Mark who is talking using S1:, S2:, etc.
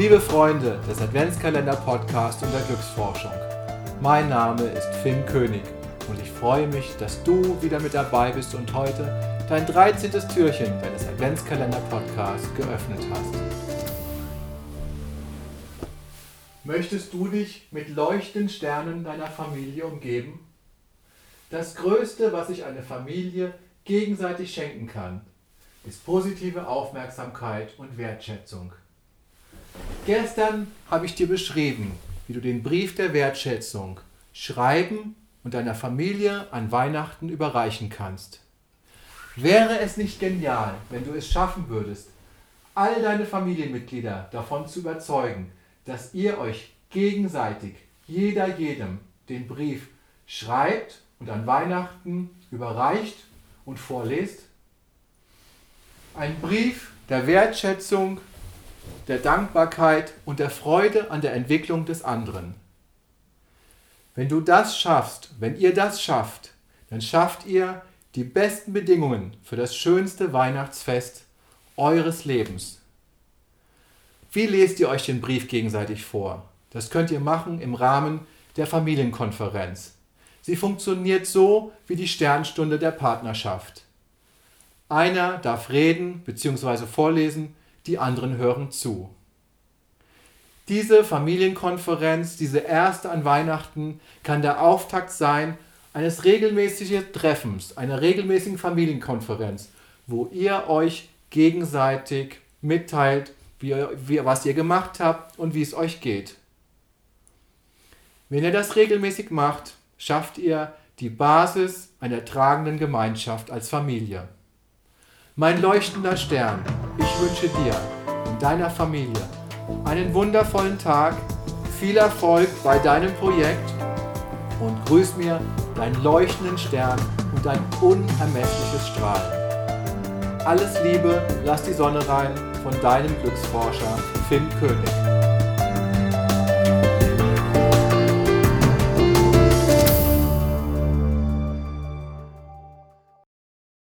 S1: Liebe Freunde des Adventskalender Podcast und der Glücksforschung. Mein Name ist Finn König und ich freue mich, dass du wieder mit dabei bist und heute dein 13. Türchen deines Adventskalender Podcasts geöffnet hast. Möchtest du dich mit leuchtenden Sternen deiner Familie umgeben? Das Größte, was sich eine Familie gegenseitig schenken kann, ist positive Aufmerksamkeit und Wertschätzung. Gestern habe ich dir beschrieben, wie du den Brief der Wertschätzung schreiben und deiner Familie an Weihnachten überreichen kannst. Wäre es nicht genial, wenn du es schaffen würdest, all deine Familienmitglieder davon zu überzeugen, dass ihr euch gegenseitig, jeder jedem, den Brief schreibt und an Weihnachten überreicht und vorlest? Ein Brief der Wertschätzung der Dankbarkeit und der Freude an der Entwicklung des anderen. Wenn du das schaffst, wenn ihr das schafft, dann schafft ihr die besten Bedingungen für das schönste Weihnachtsfest eures Lebens. Wie lest ihr euch den Brief gegenseitig vor? Das könnt ihr machen im Rahmen der Familienkonferenz. Sie funktioniert so wie die Sternstunde der Partnerschaft. Einer darf reden bzw. vorlesen die anderen hören zu. Diese Familienkonferenz, diese erste an Weihnachten, kann der Auftakt sein eines regelmäßigen Treffens, einer regelmäßigen Familienkonferenz, wo ihr euch gegenseitig mitteilt, wie, wie, was ihr gemacht habt und wie es euch geht. Wenn ihr das regelmäßig macht, schafft ihr die Basis einer tragenden Gemeinschaft als Familie. Mein leuchtender Stern, ich wünsche dir und deiner Familie einen wundervollen Tag, viel Erfolg bei deinem Projekt und grüß mir deinen leuchtenden Stern und dein unermessliches Strahlen. Alles Liebe, lass die Sonne rein von deinem Glücksforscher Finn König.